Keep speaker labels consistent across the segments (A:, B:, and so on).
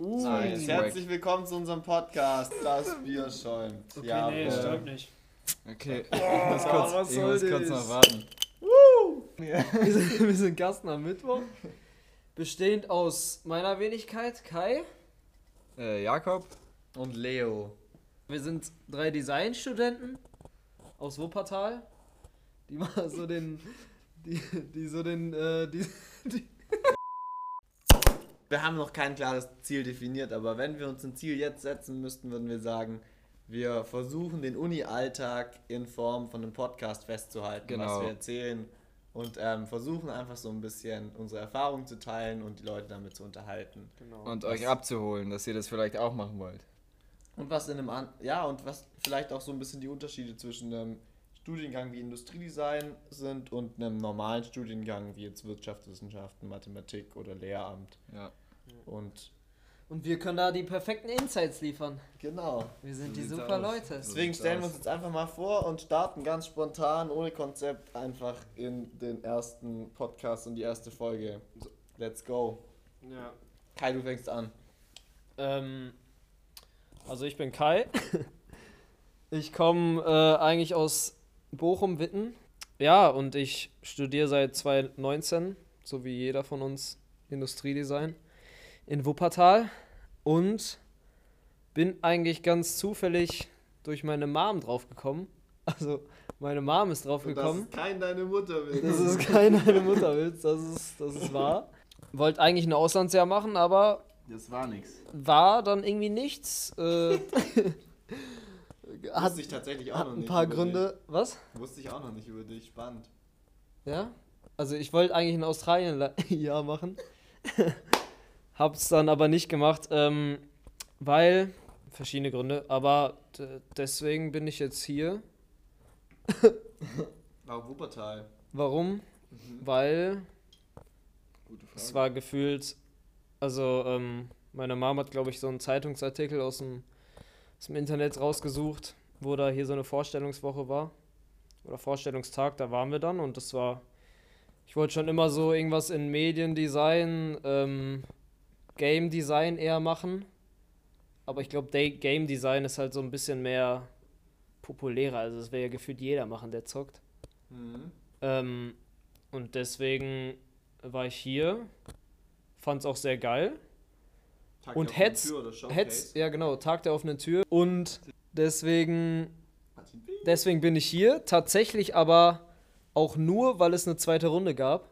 A: Uh, nice. Herzlich willkommen zu unserem Podcast, das Bier schäumt.
B: Okay, ja, nee, äh, stimmt nicht.
C: Okay, oh, ich muss kurz, was ich muss kurz noch warten. Woo!
B: wir, sind, wir sind Gasten am Mittwoch. Bestehend aus meiner Wenigkeit, Kai,
C: äh, Jakob
A: und Leo.
B: Wir sind drei Designstudenten aus Wuppertal, die mal so den, die, die so den, äh, die, die
A: wir haben noch kein klares Ziel definiert, aber wenn wir uns ein Ziel jetzt setzen müssten, würden wir sagen, wir versuchen den Uni-Alltag in Form von einem Podcast festzuhalten, genau. was wir erzählen und ähm, versuchen einfach so ein bisschen unsere Erfahrungen zu teilen und die Leute damit zu unterhalten.
C: Genau. Und was euch abzuholen, dass ihr das vielleicht auch machen wollt.
A: Und was in einem An ja und was vielleicht auch so ein bisschen die Unterschiede zwischen einem Studiengang wie Industriedesign sind und einem normalen Studiengang wie jetzt Wirtschaftswissenschaften, Mathematik oder Lehramt.
C: Ja.
B: Und, und wir können da die perfekten Insights liefern.
A: Genau.
B: Wir sind so die super aus. Leute.
A: Deswegen stellen wir uns jetzt einfach mal vor und starten ganz spontan, ohne Konzept, einfach in den ersten Podcast und die erste Folge. Let's go.
B: Ja.
A: Kai, du fängst an.
B: Ähm, also ich bin Kai. ich komme äh, eigentlich aus Bochum-Witten. Ja, und ich studiere seit 2019, so wie jeder von uns, Industriedesign in Wuppertal und bin eigentlich ganz zufällig durch meine Mom draufgekommen. Also meine Mom ist draufgekommen.
A: Das ist kein deine Mutterwitz.
B: Das ist kein deine Mutterwitz, das ist, das ist wahr. Wollte eigentlich ein Auslandsjahr machen, aber.
A: Das war nichts.
B: War dann irgendwie nichts. Äh,
A: hat, Wusste ich tatsächlich auch noch
B: nicht. Ein paar Gründe.
A: Dich.
B: Was?
A: Wusste ich auch noch nicht über dich. Spannend.
B: Ja? Also ich wollte eigentlich ein Australien-Jahr machen. Hab's dann aber nicht gemacht, ähm, weil. Verschiedene Gründe, aber deswegen bin ich jetzt hier.
A: Warum Wuppertal?
B: Warum? Mhm. Weil. Es war gefühlt. Also, ähm, meine Mom hat, glaube ich, so einen Zeitungsartikel aus dem, aus dem Internet rausgesucht, wo da hier so eine Vorstellungswoche war. Oder Vorstellungstag, da waren wir dann und das war. Ich wollte schon immer so irgendwas in Mediendesign, ähm, Game Design eher machen. Aber ich glaube, Game Design ist halt so ein bisschen mehr populärer. Also, das wäre ja gefühlt jeder machen, der zockt. Mhm. Ähm, und deswegen war ich hier. Fand es auch sehr geil. Tag und Hetz, Hetz, ja genau, Tag der offenen Tür. Und deswegen, deswegen bin ich hier. Tatsächlich aber auch nur, weil es eine zweite Runde gab.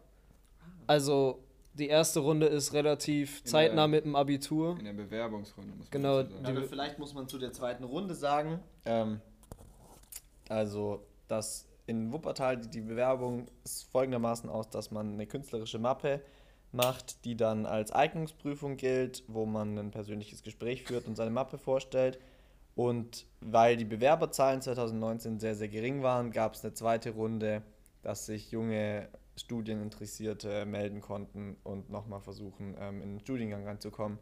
B: Also die erste Runde ist relativ in zeitnah der, mit dem Abitur.
C: In der Bewerbungsrunde muss
A: man genau, sagen. Aber vielleicht muss man zu der zweiten Runde sagen, ähm, also dass in Wuppertal die Bewerbung ist folgendermaßen aus, dass man eine künstlerische Mappe macht, die dann als Eignungsprüfung gilt, wo man ein persönliches Gespräch führt und seine Mappe vorstellt. Und weil die Bewerberzahlen 2019 sehr, sehr gering waren, gab es eine zweite Runde, dass sich junge Studieninteressierte melden konnten und nochmal versuchen, ähm, in den Studiengang reinzukommen.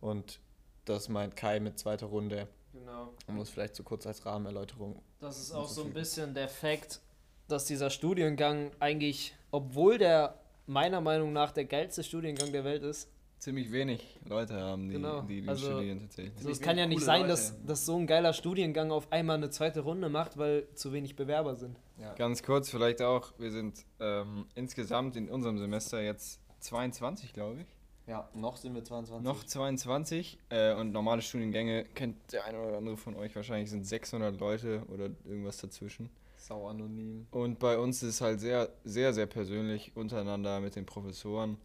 A: Und das meint Kai mit zweiter Runde.
B: Genau.
A: Um muss vielleicht zu so kurz als Rahmenerläuterung.
B: Das ist auch so ein bisschen der Fakt, dass dieser Studiengang eigentlich, obwohl der meiner Meinung nach der geilste Studiengang der Welt ist,
C: ziemlich wenig Leute haben, die, genau. die, die
B: also,
C: studieren tatsächlich.
B: Also es kann ja nicht sein, dass, dass so ein geiler Studiengang auf einmal eine zweite Runde macht, weil zu wenig Bewerber sind.
C: Ja. Ganz kurz vielleicht auch, wir sind ähm, insgesamt in unserem Semester jetzt 22, glaube ich.
A: Ja, noch sind wir 22.
C: Noch 22 äh, und normale Studiengänge kennt der eine oder andere von euch wahrscheinlich sind 600 Leute oder irgendwas dazwischen.
A: Sau anonym.
C: Und bei uns ist es halt sehr, sehr, sehr persönlich untereinander mit den Professoren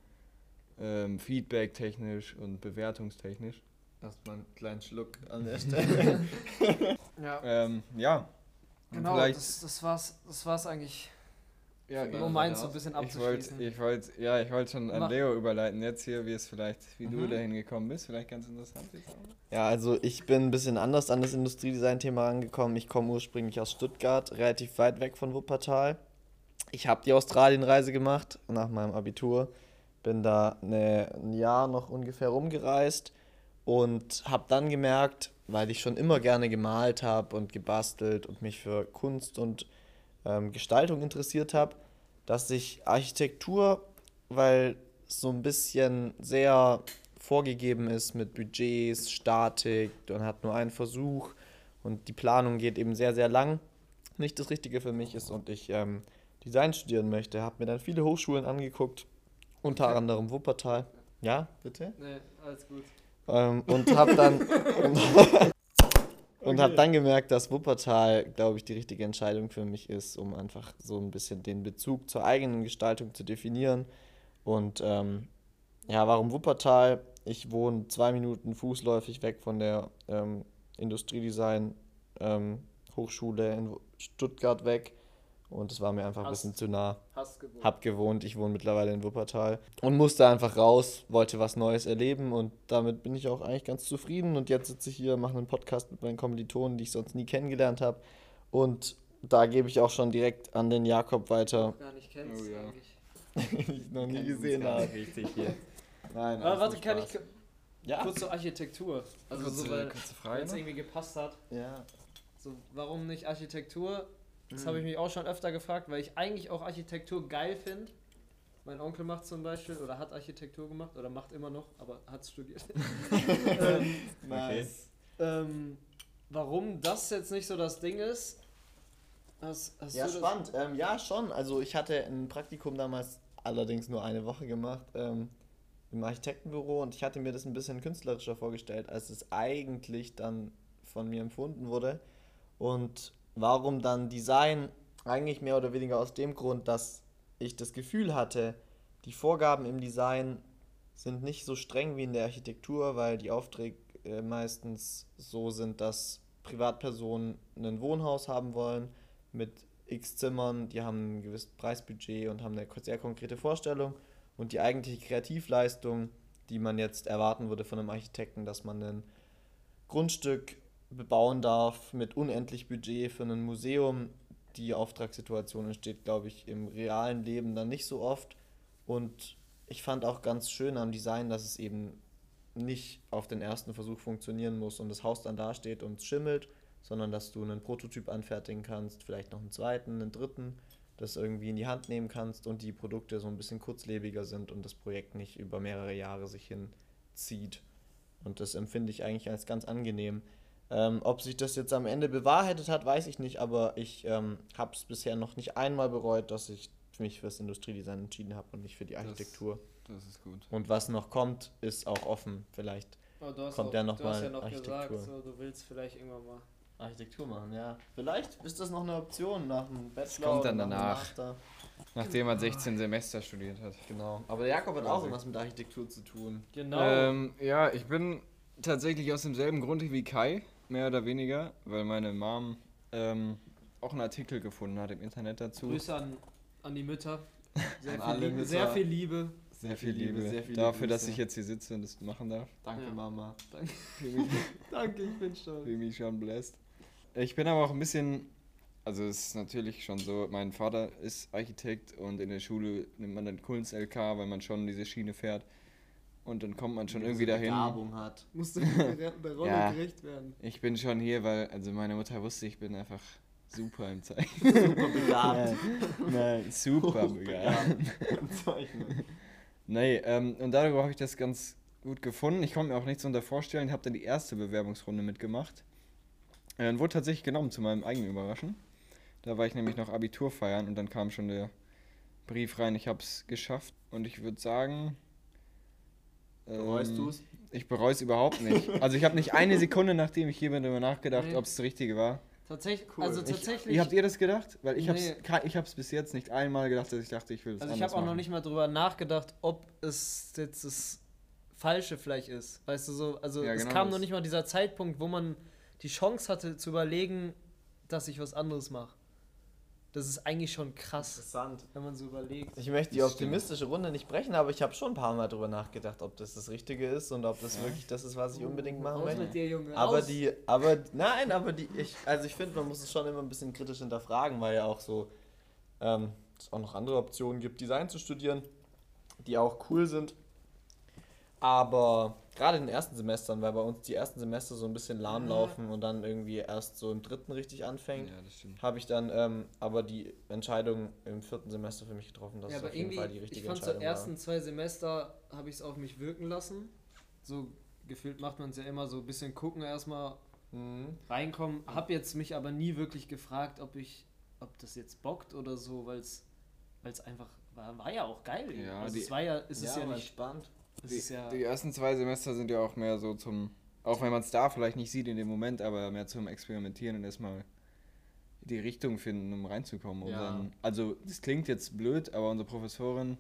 C: ähm, Feedback-technisch und bewertungstechnisch.
A: Erstmal einen kleinen Schluck an der Stelle.
C: ja. Ähm, ja.
B: Genau, das, das, war's, das war's eigentlich. Ja, genau. Um meins so ein bisschen abzuschließen.
C: Ich wollte, wollt, ja, ich wollte schon an Mach. Leo überleiten jetzt hier, wie es vielleicht, wie mhm. du dahin gekommen bist, vielleicht ganz interessant.
A: Ja, also ich bin ein bisschen anders an das Industriedesign-Thema rangekommen. Ich komme ursprünglich aus Stuttgart, relativ weit weg von Wuppertal. Ich habe die Australienreise gemacht nach meinem Abitur bin da eine, ein Jahr noch ungefähr rumgereist und habe dann gemerkt, weil ich schon immer gerne gemalt habe und gebastelt und mich für Kunst und ähm, Gestaltung interessiert habe, dass ich Architektur, weil so ein bisschen sehr vorgegeben ist mit Budgets, Statik, man hat nur einen Versuch und die Planung geht eben sehr, sehr lang, nicht das Richtige für mich ist und ich ähm, Design studieren möchte. Habe mir dann viele Hochschulen angeguckt, unter okay. anderem Wuppertal. Ja, bitte?
B: Nee, alles gut.
A: Ähm, und habe dann, und, und habe dann gemerkt, dass Wuppertal, glaube ich, die richtige Entscheidung für mich ist, um einfach so ein bisschen den Bezug zur eigenen Gestaltung zu definieren. Und ähm, ja, warum Wuppertal? Ich wohne zwei Minuten fußläufig weg von der ähm, Industriedesign ähm, Hochschule in Stuttgart weg. Und es war mir einfach Hast, ein bisschen zu nah.
B: Hast gewohnt.
A: Hab gewohnt, ich wohne mittlerweile in Wuppertal. Und musste einfach raus, wollte was Neues erleben und damit bin ich auch eigentlich ganz zufrieden. Und jetzt sitze ich hier, mache einen Podcast mit meinen Kommilitonen, die ich sonst nie kennengelernt habe. Und da gebe ich auch schon direkt an den Jakob weiter.
B: Gar nicht kennst oh, ja.
A: eigentlich. ich noch nie gesehen habe. Richtig hier.
B: Nein, Aber warte, kann ich ja. kurz zur Architektur. Also kurze, so, weil es irgendwie gepasst hat.
A: Ja.
B: So, warum nicht Architektur? Das mhm. habe ich mich auch schon öfter gefragt, weil ich eigentlich auch Architektur geil finde. Mein Onkel macht zum Beispiel oder hat Architektur gemacht oder macht immer noch, aber hat studiert. ähm, nice. Ähm, warum das jetzt nicht so das Ding ist?
A: Hast, hast ja, spannend. Ähm, ja, schon. Also ich hatte ein Praktikum damals allerdings nur eine Woche gemacht ähm, im Architektenbüro und ich hatte mir das ein bisschen künstlerischer vorgestellt, als es eigentlich dann von mir empfunden wurde. Und Warum dann Design? Eigentlich mehr oder weniger aus dem Grund, dass ich das Gefühl hatte, die Vorgaben im Design sind nicht so streng wie in der Architektur, weil die Aufträge äh, meistens so sind, dass Privatpersonen ein Wohnhaus haben wollen mit x Zimmern, die haben ein gewisses Preisbudget und haben eine sehr konkrete Vorstellung und die eigentliche Kreativleistung, die man jetzt erwarten würde von einem Architekten, dass man ein Grundstück bebauen darf mit unendlich Budget für ein Museum. Die Auftragssituation entsteht, glaube ich, im realen Leben dann nicht so oft. Und ich fand auch ganz schön am Design, dass es eben nicht auf den ersten Versuch funktionieren muss und das Haus dann dasteht und schimmelt, sondern dass du einen Prototyp anfertigen kannst, vielleicht noch einen zweiten, einen dritten, das irgendwie in die Hand nehmen kannst und die Produkte so ein bisschen kurzlebiger sind und das Projekt nicht über mehrere Jahre sich hinzieht. Und das empfinde ich eigentlich als ganz angenehm. Ähm, ob sich das jetzt am Ende bewahrheitet hat, weiß ich nicht, aber ich ähm, habe es bisher noch nicht einmal bereut, dass ich mich fürs Industriedesign entschieden habe und nicht für die Architektur.
C: Das, das, ist gut.
A: Und was noch kommt, ist auch offen. Vielleicht oh, kommt auch, ja noch mal ja noch Architektur.
B: Gesagt, so, du willst vielleicht irgendwann mal
A: Architektur machen, ja. Vielleicht ist das noch eine Option nach dem Bachelor. Das
C: kommt dann danach. Nachdem man 16 Semester studiert hat.
A: Genau. Aber Jakob hat auch was mit Architektur zu tun.
C: Genau. Ähm, ja, ich bin tatsächlich aus demselben Grund wie Kai mehr oder weniger, weil meine Mom ähm, auch einen Artikel gefunden hat im Internet dazu.
B: Grüße an, an die Mütter. Sehr, viel Liebe, Mütter. sehr viel Liebe.
C: Sehr viel Liebe. Sehr viel Dafür, dass ich jetzt hier sitze und das machen darf.
A: Danke, ja. Mama.
B: Danke. Danke, ich bin stolz.
C: Fühle mich schon blessed. Ich bin aber auch ein bisschen, also es ist natürlich schon so, mein Vater ist Architekt und in der Schule nimmt man dann Kunst-LK, weil man schon diese Schiene fährt. Und dann kommt man schon Wie irgendwie dahin.
A: Begabung hat.
B: Musste der Rolle ja, gerecht werden.
C: Ich bin schon hier, weil, also meine Mutter wusste, ich bin einfach super im Zeichnen.
A: super begabt.
C: Nein, super begabt. nee, ähm, und darüber habe ich das ganz gut gefunden. Ich konnte mir auch nichts unter vorstellen. Ich habe dann die erste Bewerbungsrunde mitgemacht. Äh, dann wurde tatsächlich genommen zu meinem eigenen Überraschen. Da war ich nämlich noch Abitur feiern und dann kam schon der Brief rein, ich habe es geschafft. Und ich würde sagen,
A: Bereust ähm, du es?
C: Ich bereue es überhaupt nicht. Also ich habe nicht eine Sekunde, nachdem ich hier bin, darüber nachgedacht, nee. ob es das Richtige war.
B: Tatsächlich, cool. also tatsächlich.
C: Ich, habt ihr das gedacht? Weil ich nee. habe ich hab's bis jetzt nicht einmal gedacht, dass ich dachte, ich will es
B: Also ich habe auch noch nicht mal darüber nachgedacht, ob es jetzt das Falsche vielleicht ist. Weißt du so, also ja, es genau kam das. noch nicht mal dieser Zeitpunkt, wo man die Chance hatte zu überlegen, dass ich was anderes mache. Das ist eigentlich schon krass.
A: Interessant.
B: Wenn man so überlegt.
A: Ich möchte die optimistische Runde nicht brechen, aber ich habe schon ein paar Mal darüber nachgedacht, ob das das Richtige ist und ob das wirklich das ist, was ich unbedingt machen
B: Raus möchte. mit dir, Junge.
A: Aber Aus. die, aber, nein, aber die, ich, also ich finde, man muss es schon immer ein bisschen kritisch hinterfragen, weil ja auch so, ähm, es auch noch andere Optionen gibt, Design zu studieren, die auch cool sind. Aber gerade in den ersten Semestern, weil bei uns die ersten Semester so ein bisschen lahm laufen und dann irgendwie erst so im dritten richtig anfängt, ja, habe ich dann ähm, aber die Entscheidung im vierten Semester für mich getroffen, dass
B: ja,
A: es auf jeden Fall die richtige
B: ich fand
A: Entscheidung
B: so ersten zwei Semester habe ich es auf mich wirken lassen so gefühlt macht man es ja immer so ein bisschen gucken erstmal, mhm. reinkommen. Hab jetzt mich aber nie wirklich gefragt, ob ich, ob das jetzt bockt oder so, weil es einfach war, war ja auch geil. Ja, also die, es war ja, es ja, ist ja nicht
C: spannend. Die, ja die ersten zwei Semester sind ja auch mehr so zum, auch wenn man es da vielleicht nicht sieht in dem Moment, aber mehr zum Experimentieren und erstmal die Richtung finden, um reinzukommen. Ja. Dann, also das klingt jetzt blöd, aber unsere Professorin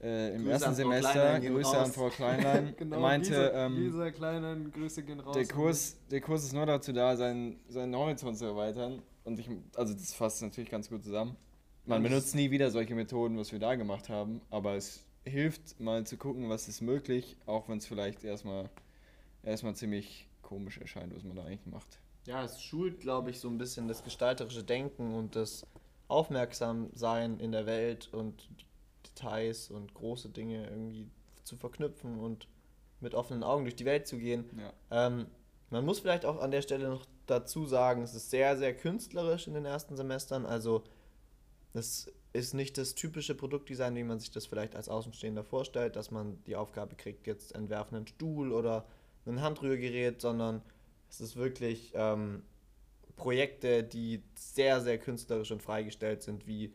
C: äh, im Grüße ersten Semester, Grüße raus. an Frau Kleinlein, genau, meinte, Lisa, ähm, Kleinlein, Grüße gehen raus. Der Kurs, der Kurs ist nur dazu da, seinen, seinen Horizont zu erweitern. Und ich, also das fasst natürlich ganz gut zusammen. Man benutzt nie wieder solche Methoden, was wir da gemacht haben, aber es hilft mal zu gucken, was ist möglich, auch wenn es vielleicht erstmal erstmal ziemlich komisch erscheint, was man da eigentlich macht.
A: Ja, es schult, glaube ich, so ein bisschen das gestalterische Denken und das Aufmerksamsein in der Welt und Details und große Dinge irgendwie zu verknüpfen und mit offenen Augen durch die Welt zu gehen. Ja. Ähm, man muss vielleicht auch an der Stelle noch dazu sagen, es ist sehr, sehr künstlerisch in den ersten Semestern. Also es ist nicht das typische Produktdesign, wie man sich das vielleicht als Außenstehender vorstellt, dass man die Aufgabe kriegt, jetzt entwerfen einen Stuhl oder ein Handrührgerät, sondern es ist wirklich ähm, Projekte, die sehr, sehr künstlerisch und freigestellt sind, wie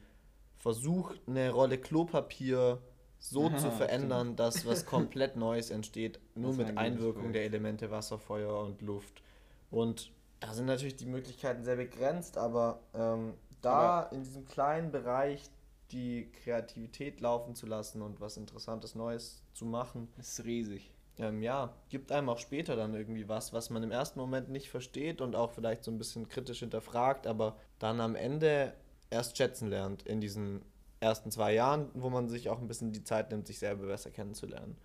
A: versucht, eine Rolle Klopapier so Aha, zu verändern, stimmt. dass was komplett Neues entsteht, nur mit Einwirkung der Elemente Wasser, Feuer und Luft. Und da sind natürlich die Möglichkeiten sehr begrenzt, aber ähm, da in diesem kleinen Bereich die Kreativität laufen zu lassen und was Interessantes Neues zu machen.
C: ist riesig.
A: Ähm, ja, gibt einem auch später dann irgendwie was, was man im ersten Moment nicht versteht und auch vielleicht so ein bisschen kritisch hinterfragt, aber dann am Ende erst schätzen lernt in diesen ersten zwei Jahren, wo man sich auch ein bisschen die Zeit nimmt, sich selber besser kennenzulernen.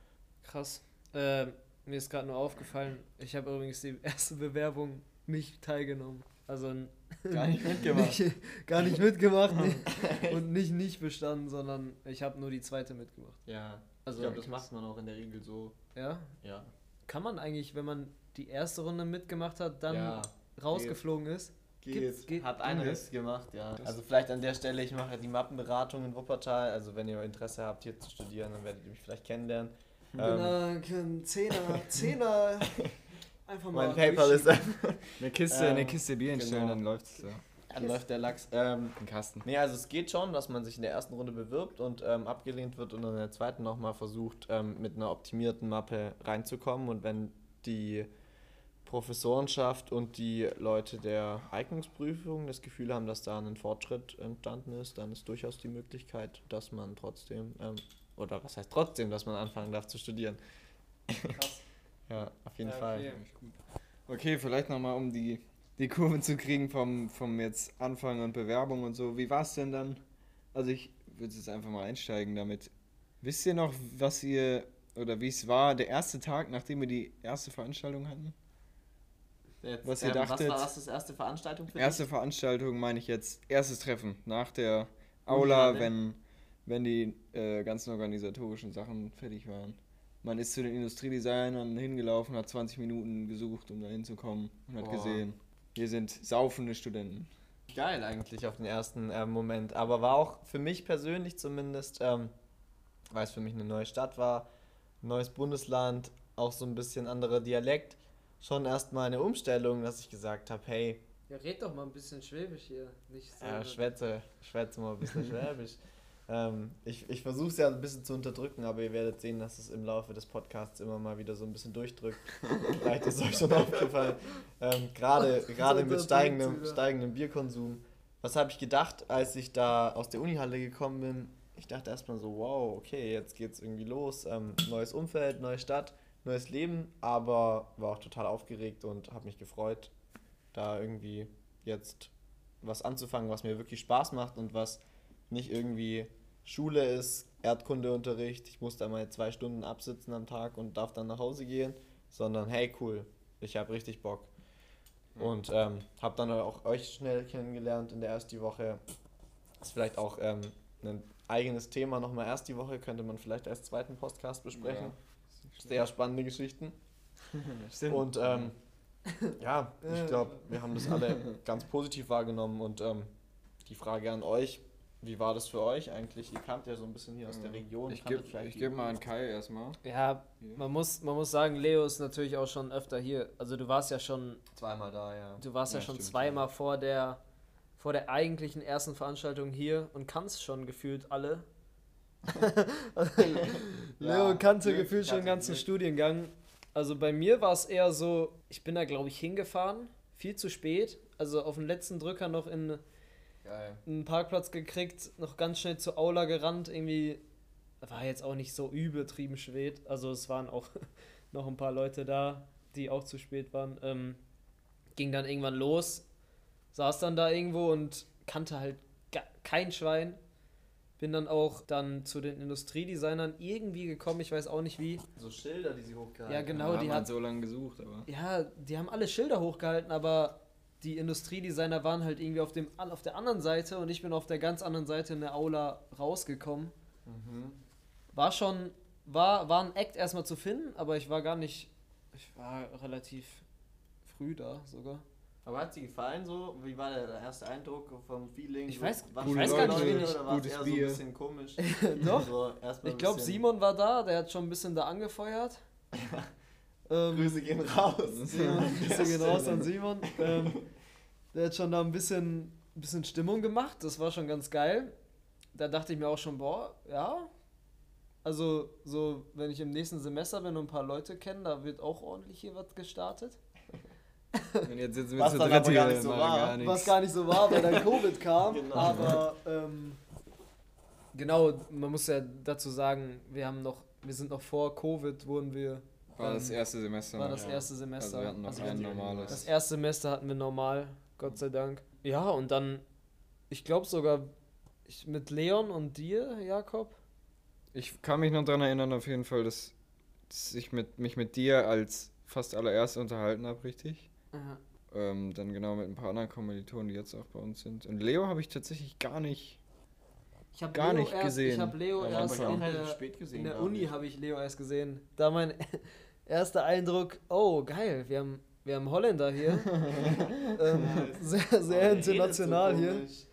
B: Krass. Äh, mir ist gerade nur aufgefallen, ich habe übrigens die erste Bewerbung nicht teilgenommen. Also gar nicht mitgemacht. nicht, gar nicht mitgemacht nicht, und nicht nicht bestanden, sondern ich habe nur die zweite mitgemacht.
A: Ja, also ich glaube, das macht man auch in der Regel so.
B: Ja? Ja. Kann man eigentlich, wenn man die erste Runde mitgemacht hat, dann ja, rausgeflogen geht. ist?
A: Geht. geht. Hat eines gemacht, ja. Das also vielleicht an der Stelle, ich mache die Mappenberatung in Wuppertal. Also wenn ihr Interesse habt, hier zu studieren, dann werdet ihr mich vielleicht kennenlernen.
B: Ähm, genau, Zehner, Zehner.
C: Einfach mal. Mein Paper ist eine Kiste, ähm, eine Kiste Bier hinstellen, genau. dann läuft es. Ja.
A: Dann läuft der Lachs. Ähm, Im Kasten. Nee, also es geht schon, dass man sich in der ersten Runde bewirbt und ähm, abgelehnt wird und in der zweiten nochmal versucht, ähm, mit einer optimierten Mappe reinzukommen. Und wenn die Professorenschaft und die Leute der Eignungsprüfung das Gefühl haben, dass da ein Fortschritt entstanden ist, dann ist durchaus die Möglichkeit, dass man trotzdem, ähm, oder was heißt trotzdem, dass man anfangen darf zu studieren. Krass. Ja, auf jeden ja, okay. Fall.
C: Okay, vielleicht nochmal, um die, die Kurve zu kriegen vom, vom jetzt Anfang und Bewerbung und so. Wie war es denn dann? Also ich würde jetzt einfach mal einsteigen damit. Wisst ihr noch, was ihr, oder wie es war, der erste Tag, nachdem wir die erste Veranstaltung hatten?
A: Jetzt, was ihr ähm, dachtet. Was war das erste Veranstaltung
C: für Erste dich? Veranstaltung meine ich jetzt, erstes Treffen nach der Aula, wenn, wenn die äh, ganzen organisatorischen Sachen fertig waren. Man ist zu den Industriedesignern hingelaufen, hat 20 Minuten gesucht, um da hinzukommen und hat Boah. gesehen, hier sind saufende Studenten.
A: Geil eigentlich auf den ersten äh, Moment, aber war auch für mich persönlich zumindest, ähm, weil es für mich eine neue Stadt war, neues Bundesland, auch so ein bisschen anderer Dialekt schon erstmal eine Umstellung, dass ich gesagt habe, hey.
B: Ja, red doch mal ein bisschen Schwäbisch hier. Nicht
A: so ja, schwätze, schwätze mal ein bisschen Schwäbisch. Ähm, ich ich versuche es ja ein bisschen zu unterdrücken, aber ihr werdet sehen, dass es im Laufe des Podcasts immer mal wieder so ein bisschen durchdrückt. Vielleicht ist euch schon aufgefallen. Ähm, Gerade mit steigendem, steigendem Bierkonsum. Was habe ich gedacht, als ich da aus der Unihalle gekommen bin? Ich dachte erstmal so, wow, okay, jetzt geht's irgendwie los. Ähm, neues Umfeld, neue Stadt neues Leben, aber war auch total aufgeregt und habe mich gefreut, da irgendwie jetzt was anzufangen, was mir wirklich Spaß macht und was nicht irgendwie Schule ist, Erdkundeunterricht, ich muss da mal zwei Stunden absitzen am Tag und darf dann nach Hause gehen, sondern hey cool, ich habe richtig Bock. Und ähm, habe dann auch euch schnell kennengelernt in der ersten Woche. Ist vielleicht auch ähm, ein eigenes Thema nochmal erst die Woche, könnte man vielleicht als zweiten Podcast besprechen. Ja. Sehr spannende Geschichten. Stimmt. Und ähm, ja, ich glaube, wir haben das alle ganz positiv wahrgenommen. Und ähm, die Frage an euch, wie war das für euch eigentlich? Ihr kamt ja so ein bisschen hier aus der Region.
C: Ich gebe geb mal an Kai erstmal.
B: Ja, man muss, man muss sagen, Leo ist natürlich auch schon öfter hier. Also du warst ja schon
A: zweimal da, ja.
B: Du warst ja,
C: Ja,
B: schon
C: stimmt,
B: zweimal
C: ja.
B: vor der vor der eigentlichen ersten Veranstaltung hier und kannst schon gefühlt alle. Leo
A: Ja,
B: kannte
A: Glück,
B: gefühlt schon den ganzen
A: Glück.
B: Studiengang. Also bei mir war es eher so, ich bin da glaube ich hingefahren, viel zu spät. Also auf den letzten Drücker noch in
A: Geil.
B: einen Parkplatz gekriegt, noch ganz schnell zur Aula gerannt, irgendwie war jetzt auch nicht so übertrieben spät. Also es waren auch noch ein paar Leute da, die auch zu spät waren. Ähm, ging dann irgendwann los, saß dann da irgendwo und kannte halt kein Schwein. Bin dann auch dann zu den Industriedesignern irgendwie gekommen, ich weiß auch nicht wie.
A: So Schilder, die sie hochgehalten
B: Ja, genau,
C: haben
B: die
C: halt
B: hat-
C: so lange gesucht, aber.
B: Ja, die haben alle Schilder hochgehalten, aber die Industriedesigner waren halt irgendwie auf, dem, auf der anderen Seite und ich bin auf der ganz anderen Seite in der Aula rausgekommen.
A: Mhm.
B: War schon, war, war ein Act erstmal zu finden, aber ich war gar nicht, ich war relativ früh da sogar.
A: Aber hat sie gefallen so? Wie war der erste Eindruck vom Feeling?
B: Ich
A: so,
B: weiß-
A: waren
B: ich weiß gar nicht,
A: Leute oder war es
C: gutes
A: eher so ein bisschen komisch?
B: Doch.
A: So,
B: Ich glaube, Simon war da, der hat schon ein bisschen da angefeuert. ähm,
A: Grüße gehen raus.
B: Grüße gehen raus an Simon. Ähm, der hat schon da ein bisschen, bisschen Stimmung gemacht, das war schon ganz geil. Da dachte ich mir auch schon, boah, ja. Also, so, wenn ich im nächsten Semester bin und ein paar Leute kenne, da wird auch ordentlich hier was gestartet.
C: Und jetzt sitzen wir
A: Was
C: zu dritt hier
A: gar nicht so war.
C: gar.
B: Was gar nicht so war, weil dann Covid kam.
A: Genau.
B: Aber ähm, genau, man muss ja dazu sagen, wir haben noch, wir sind noch vor Covid, wurden wir.
C: War das erste Semester.
B: War das
A: ja.
B: erste Semester.
C: Also wir hatten noch
B: Also
C: ein normales.
B: Das erste Semester hatten wir normal, Gott sei Dank. Ja, und dann, ich glaube sogar ich, mit Leon und dir, Jakob.
C: Ich kann mich noch daran erinnern, auf jeden Fall, dass, dass ich mit, mich mit dir als fast allererst unterhalten habe, richtig. Ähm, dann genau mit ein paar anderen Kommilitonen, die jetzt auch bei uns sind. Und Leo habe ich tatsächlich gar nicht.
B: Ich habe
C: Gar
B: Leo
C: nicht
B: erst,
C: gesehen.
B: Ich habe Leo
A: Ja,
B: erst
A: auch
B: in
A: relativ
B: der,
A: spät gesehen,
B: in der Uni habe ich Leo erst gesehen. Da mein erster Eindruck, oh geil, wir haben, wir haben Holländer hier. ähm, sehr, sehr
A: so
B: international hier.
A: komisch.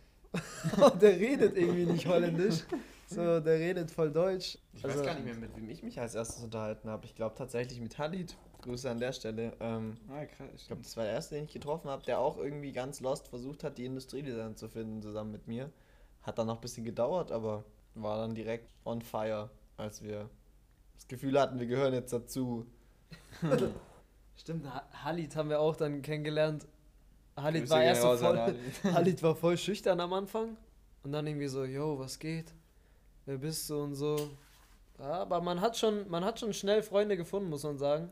B: Und der redet irgendwie nicht holländisch. So, der redet voll Deutsch.
A: Ich
B: Also-
A: weiß gar nicht mehr, mit wem ich mich als erstes unterhalten habe. Ich glaube tatsächlich mit Halid. Grüße an der Stelle. Ähm,
C: Ah, krass.
A: ich glaube, das war der erste, den ich getroffen habe, der auch irgendwie ganz lost versucht hat, die Industriedesign zu finden, zusammen mit mir. Hat dann noch ein bisschen gedauert, aber war dann direkt on fire, als wir das Gefühl hatten, wir gehören jetzt dazu.
B: Stimmt, Ha- Halit haben wir auch dann kennengelernt. Halit
C: Grüße
B: war erst so voll,
C: Halit.
B: Halit war voll schüchtern am Anfang. Und dann irgendwie so, yo, was geht? Wer bist du und so. Ja, aber man hat schon, man hat schon schnell Freunde gefunden, muss man sagen.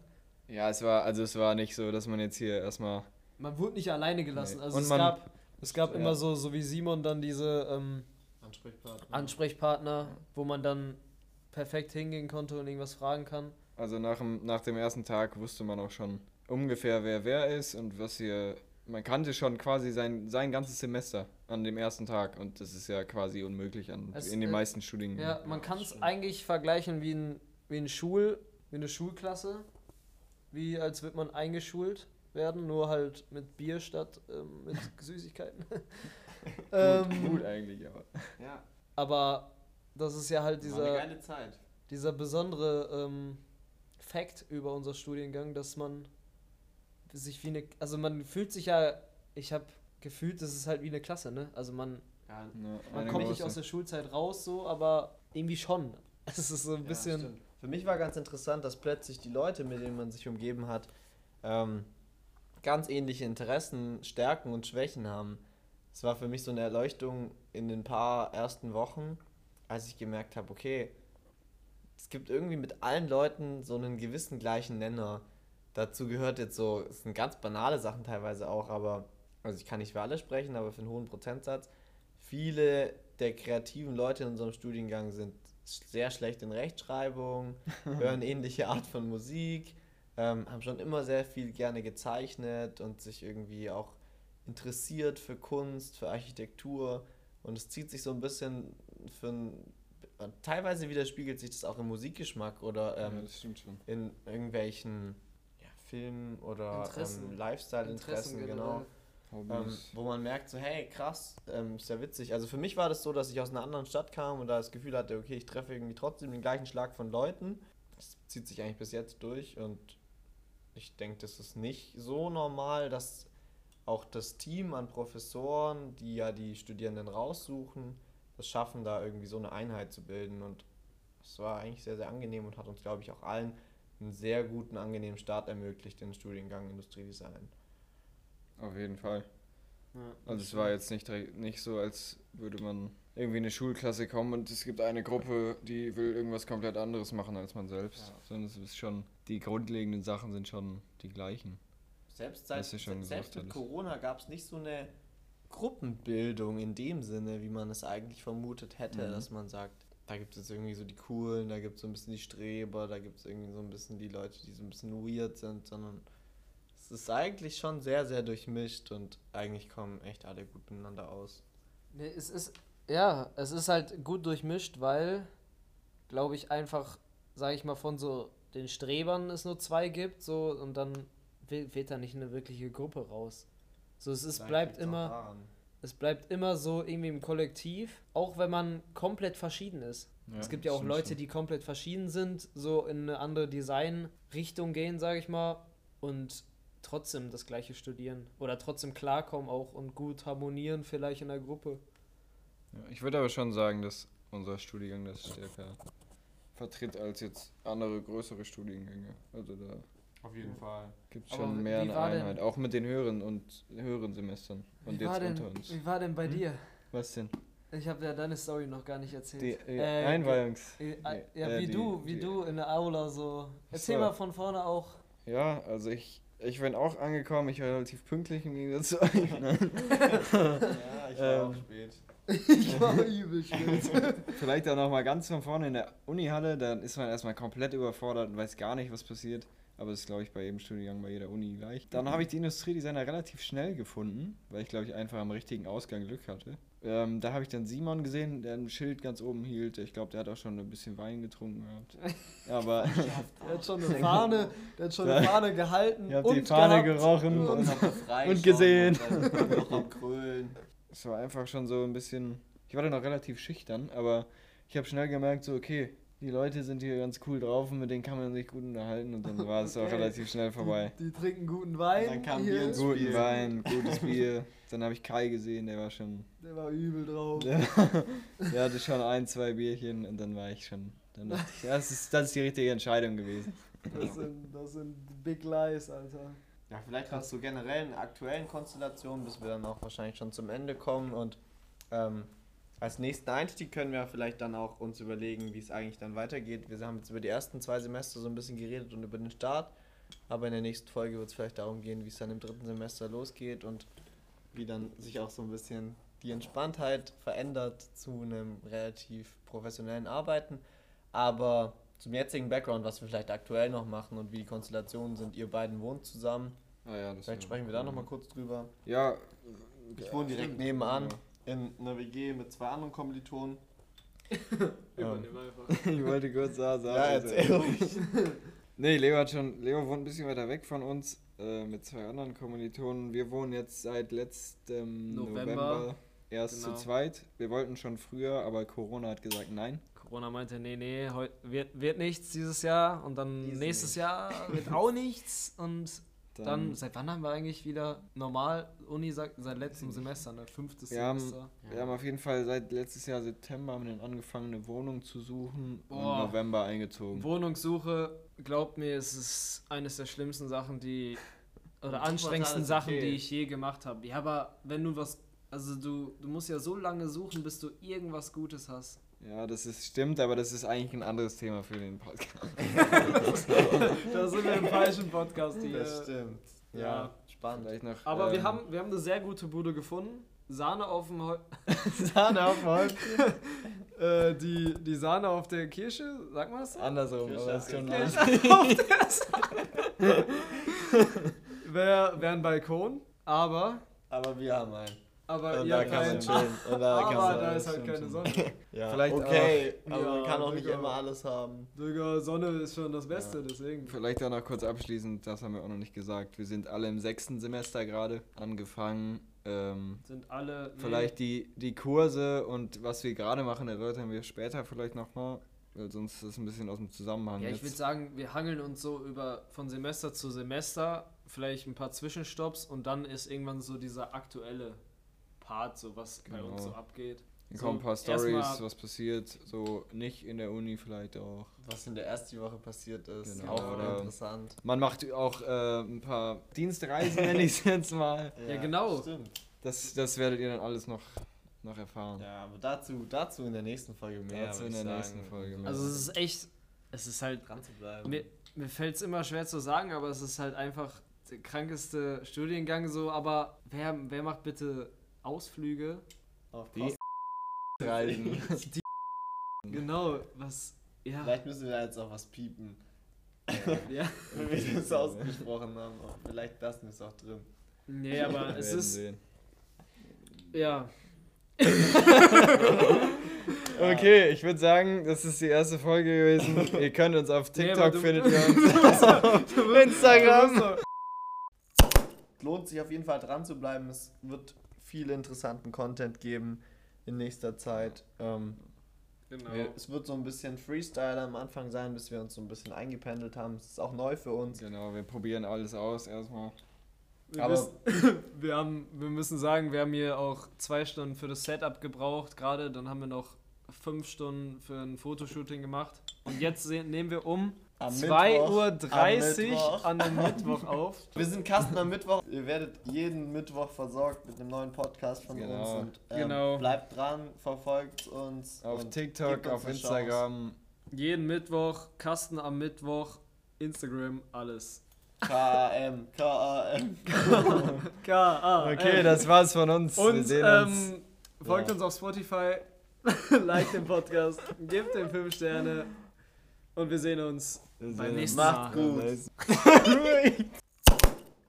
C: Ja, es war, also es war nicht so, dass man jetzt hier erstmal.
B: Man wurde nicht alleine gelassen.
C: Nee.
B: Also
C: Und
B: es
C: man-
B: gab, es gab
C: Ja.
B: immer so, so wie Simon dann diese ähm,
A: Ansprechpartner.
B: Ansprechpartner, wo man dann perfekt hingehen konnte und irgendwas fragen kann.
C: Also nach dem, nach dem ersten Tag wusste man auch schon ungefähr, wer wer ist und was hier. Man kannte schon quasi sein, sein ganzes Semester an dem ersten Tag und das ist ja quasi unmöglich an,
B: Es,
C: in den
B: äh,
C: meisten Studien.
B: Ja, man kann es eigentlich vergleichen wie, ein, wie, ein Schul, wie eine Schulklasse. Wie als wird man eingeschult werden, nur halt mit Bier statt ähm, mit Süßigkeiten. ähm,
C: gut, gut eigentlich, aber.
A: Ja,
B: aber das ist ja halt
A: war eine
B: dieser,
A: geile Zeit.
B: dieser besondere ähm, Fact über unser Studiengang, dass man sich wie eine, also man fühlt sich ja, ich habe gefühlt, das ist halt wie eine Klasse, ne? Also man,
A: Ja,
C: Ja,
B: man kommt nicht aus der Schulzeit raus so, aber irgendwie schon. Es ist so ein
A: Ja,
B: bisschen,
A: stimmt. Für mich war ganz interessant, dass plötzlich die Leute, mit denen man sich umgeben hat, ähm, ganz ähnliche Interessen, Stärken und Schwächen haben. Es war für mich so eine Erleuchtung in den paar ersten Wochen, als ich gemerkt habe, okay, es gibt irgendwie mit allen Leuten so einen gewissen gleichen Nenner. Dazu gehört jetzt so, es sind ganz banale Sachen teilweise auch, aber, also ich kann nicht für alle sprechen, aber für einen hohen Prozentsatz. Viele der kreativen Leute in unserem Studiengang sind sehr schlecht in Rechtschreibung, hören ähnliche Art von Musik, ähm, haben schon immer sehr viel gerne gezeichnet und sich irgendwie auch interessiert für Kunst, für Architektur und es zieht sich so ein bisschen für ein, teilweise widerspiegelt sich das auch im Musikgeschmack oder
C: ja,
A: ähm,
C: das stimmt schon.
A: in irgendwelchen ja, Filmen oder ähm, Lifestyle-Interessen,
B: Interessen
A: genau. Ähm, wo man merkt, so, hey, krass, ähm, ist ja witzig. Also für mich war das so, dass ich aus einer anderen Stadt kam und da das Gefühl hatte, okay, ich treffe irgendwie trotzdem den gleichen Schlag von Leuten. Das zieht sich eigentlich bis jetzt durch und ich denke, das ist nicht so normal, dass auch das Team an Professoren, die ja die Studierenden raussuchen, es schaffen, da irgendwie so eine Einheit zu bilden. Und es war eigentlich sehr, sehr angenehm und hat uns, glaube ich, auch allen einen sehr guten, angenehmen Start ermöglicht in den Studiengang Industriedesign.
C: Auf jeden Fall. Ja, also es war jetzt nicht, nicht so, als würde man irgendwie in eine Schulklasse kommen und es gibt eine Gruppe, die will irgendwas komplett anderes machen als man selbst. Ja. Sondern es ist schon, die grundlegenden Sachen sind schon die gleichen.
A: Selbst, seit, selbst mit Corona gab es nicht so eine Gruppenbildung in dem Sinne, wie man es eigentlich vermutet hätte, mhm. dass man sagt, da gibt es irgendwie so die Coolen, da gibt es so ein bisschen die Streber, da gibt es irgendwie so ein bisschen die Leute, die so ein bisschen weird sind, sondern es ist eigentlich schon sehr, sehr durchmischt und eigentlich kommen echt alle gut miteinander aus.
B: Nee, es ist, ja, es ist halt gut durchmischt, weil, glaube ich, einfach, sage ich mal, von so den Strebern es nur zwei gibt, so und dann wird da nicht eine wirkliche Gruppe raus. So, es ist, bleibt immer, es bleibt immer so irgendwie im Kollektiv, auch wenn man komplett verschieden ist. Ja, es gibt ja auch Leute, die komplett verschieden sind, so in eine andere Designrichtung gehen, sage ich mal, und trotzdem das gleiche studieren oder trotzdem klarkommen auch und gut harmonieren vielleicht in der Gruppe.
C: Ja, ich würde aber schon sagen, dass unser Studiengang das stärker vertritt als jetzt andere größere Studiengänge. Also da
A: auf jeden Fall.
C: Gibt schon mehr eine Einheit, auch mit den höheren und höheren Semestern und
B: jetzt denn, unter uns. Wie war denn bei hm? dir?
C: Was denn?
B: Ich habe ja deine Story noch gar nicht erzählt.
C: Die äh, äh, Einweihungs.
B: Äh, äh, ja, äh, wie die, du, wie die, du in der Aula so. Erzähl so. mal von vorne auch.
C: Ja, also ich, ich bin auch angekommen, ich war relativ pünktlich im Gegensatz zu euch.
A: ja, ich war ähm, auch spät.
B: ich war übel spät.
C: Vielleicht auch nochmal ganz von vorne in der Unihalle, dann ist man erstmal komplett überfordert und weiß gar nicht, was passiert. Aber das ist, glaube ich, bei jedem Studiengang, bei jeder Uni gleich. Dann habe ich die Industriedesigner relativ schnell gefunden, weil ich, glaube ich, einfach am richtigen Ausgang Glück hatte. Ähm, da habe ich dann Simon gesehen, der ein Schild ganz oben hielt. Ich glaube, der hat auch schon ein bisschen Wein getrunken gehabt. Aber
B: der hat schon eine Fahne, der hat schon eine Fahne gehalten.
C: Ich habe die Fahne gehabt. gerochen und, und gesehen.
A: Und
C: es war einfach schon so ein bisschen. Ich war dann auch relativ schüchtern, aber ich habe schnell gemerkt, so, okay, die Leute sind hier ganz cool drauf und mit denen kann man sich gut unterhalten und dann war es okay. auch relativ schnell vorbei.
B: Die, die trinken guten Wein.
A: Dann kam Bier
C: ins Guten Spiel. Wein, gutes Bier. Dann habe ich Kai gesehen, der war schon.
B: Der war übel drauf.
C: Der, der, hatte schon ein, zwei Bierchen und dann war ich schon. Dann dachte ich, das ist, das ist die richtige Entscheidung gewesen.
B: Das sind, das sind Big Lies, Alter.
A: Ja, vielleicht hast du generell in aktuellen Konstellationen, bis wir dann auch wahrscheinlich schon zum Ende kommen und ähm, als nächsten Einstieg können wir vielleicht dann auch uns überlegen, wie es eigentlich dann weitergeht. Wir haben jetzt über die ersten zwei Semester so ein bisschen geredet und über den Start, aber in der nächsten Folge wird es vielleicht darum gehen, wie es dann im dritten Semester losgeht und wie dann sich auch so ein bisschen die Entspanntheit verändert zu einem relativ professionellen Arbeiten. Aber zum jetzigen Background, was wir vielleicht aktuell noch machen und wie die Konstellationen sind, ihr beiden wohnt zusammen.
C: Ah ja,
A: vielleicht sprechen wir da nochmal kurz drüber.
C: Ja,
A: ich wohne direkt nebenan. Ja in einer WG mit zwei anderen Kommilitonen.
C: ähm, ich wollte kurz sagen.
A: Ja, erzähl ruhig.
C: nee, Leo hat schon, Leo wohnt ein bisschen weiter weg von uns äh, mit zwei anderen Kommilitonen. Wir wohnen jetzt seit letztem November, November erst genau. zu zweit. Wir wollten schon früher, aber Corona hat gesagt nein.
B: Corona meinte, nee, nee, heut, wird, wird nichts dieses Jahr und dann Dies nächstes nicht. Jahr wird auch nichts und dann, dann, seit wann haben wir eigentlich wieder normal Uni seit, seit letztem Semester, ne? Fünftes
C: wir
B: Semester.
C: Haben, ja. Wir haben auf jeden Fall seit letztes Jahr September haben wir dann angefangen, eine Wohnung zu suchen und im November eingezogen.
B: Wohnungssuche, glaubt mir, es ist eines der schlimmsten Sachen, die oder anstrengendsten Sachen, okay. die ich je gemacht habe. Ja, aber wenn du was, also du, du musst ja so lange suchen, bis du irgendwas Gutes hast.
C: Ja, das ist stimmt, aber das ist eigentlich ein anderes Thema für den Podcast.
B: da sind wir im falschen Podcast hier.
A: Das stimmt. Ja, ja. spannend.
B: Noch, aber ähm, wir, haben, wir haben eine sehr gute Bude gefunden. Sahne auf dem Hol
C: Sahne auf dem Holz.
B: äh, die, die Sahne auf der Kirsche, sag mal das?
C: Andersrum,
B: Kirsche,
C: aber das ist schon
B: Kirsche auf der Wäre wär ein Balkon, aber.
A: Aber wir haben einen.
B: Aber
A: Und da kann man chillen. Und da kann
B: aber
A: man
B: da ist halt keine. Sonne.
A: Ja,
C: Vielleicht
A: okay,
B: auch-
A: aber man
B: Ja,
A: kann auch nicht immer alles haben.
B: Digga, Sonne ist schon das Beste, deswegen.
C: Vielleicht auch noch kurz abschließend, das haben wir auch noch nicht gesagt. Wir sind alle im sechsten Semester gerade angefangen. Ähm,
B: Sind alle. nee,
C: Vielleicht die, die Kurse und was wir gerade machen, erläutern wir später vielleicht nochmal, weil sonst ist es ein bisschen aus dem Zusammenhang.
B: Ja, ich würde sagen, wir hangeln uns so über von Semester zu Semester, vielleicht ein paar Zwischenstopps und dann ist irgendwann so dieser aktuelle Part, so was bei uns
C: Genau.
B: so abgeht.
C: Dann
B: so
C: kommen ein paar Stories, was passiert, so nicht in der Uni vielleicht auch.
A: Was in der ersten Woche passiert ist,
C: Genau,
A: auch
C: oder-
A: interessant.
C: Man macht auch äh, ein paar Dienstreisen, nenne ich es jetzt mal.
B: Ja, genau.
A: Stimmt.
C: Das, das werdet ihr dann alles noch, noch erfahren.
A: Ja, aber dazu, dazu in der nächsten Folge mehr.
C: Dazu in der
A: sagen.
C: nächsten Folge mehr.
B: Also es ist echt, es ist halt,
A: dran zu bleiben.
B: mir, mir fällt es immer schwer zu sagen, aber es ist halt einfach der krankeste Studiengang so, aber wer, wer macht bitte Ausflüge?
A: Auf
C: Die- Reisen.
B: Genau, was, ja,
A: Vielleicht müssen wir da jetzt auch was piepen,
B: ja.
A: wenn wir das ausgesprochen haben. Vielleicht lassen wir es auch drin.
B: Nee, aber es ist,
C: sehen.
B: ja,
C: Okay, ich würde sagen, das ist die erste Folge gewesen. ihr könnt uns auf
B: Nee,
C: TikTok
B: du-
C: findet ihr uns. auf Instagram.
A: Lohnt sich auf jeden Fall dran zu bleiben. Es wird viel interessanten Content geben in nächster Zeit. Ähm,
B: Genau.
A: wir, es wird so ein bisschen Freestyle am Anfang sein, bis wir uns so ein bisschen eingependelt haben. Es ist auch neu für uns.
C: Genau, wir probieren alles aus erstmal.
B: Wir,
A: Aber-
B: wissen, wir, haben, wir müssen sagen, wir haben hier auch zwei Stunden für das Setup gebraucht gerade. Dann haben wir noch fünf Stunden für ein Fotoshooting gemacht. Und jetzt sehen, nehmen wir um 2.30
A: Mittwoch-
B: Uhr an einem Mittwoch auf.
A: Wir sind Kasten am Mittwoch. Ihr werdet jeden Mittwoch versorgt mit einem neuen Podcast von
C: Genau.
A: uns. Und, ähm,
B: Genau.
A: Bleibt dran, verfolgt uns.
C: Auf TikTok,
A: uns
C: auf Instagram.
B: Jeden Mittwoch, Kasten am Mittwoch, Instagram, alles.
A: K-A-M, K-A-M.
B: K.A.
C: Okay, das war's von uns. wir
B: Und
C: sehen uns.
B: ähm, folgt
A: Ja.
B: uns auf Spotify, like den Podcast, gebt den 5 Sterne und wir sehen uns beim nächsten
A: Macht
B: Mal.
A: gut.
C: Nice.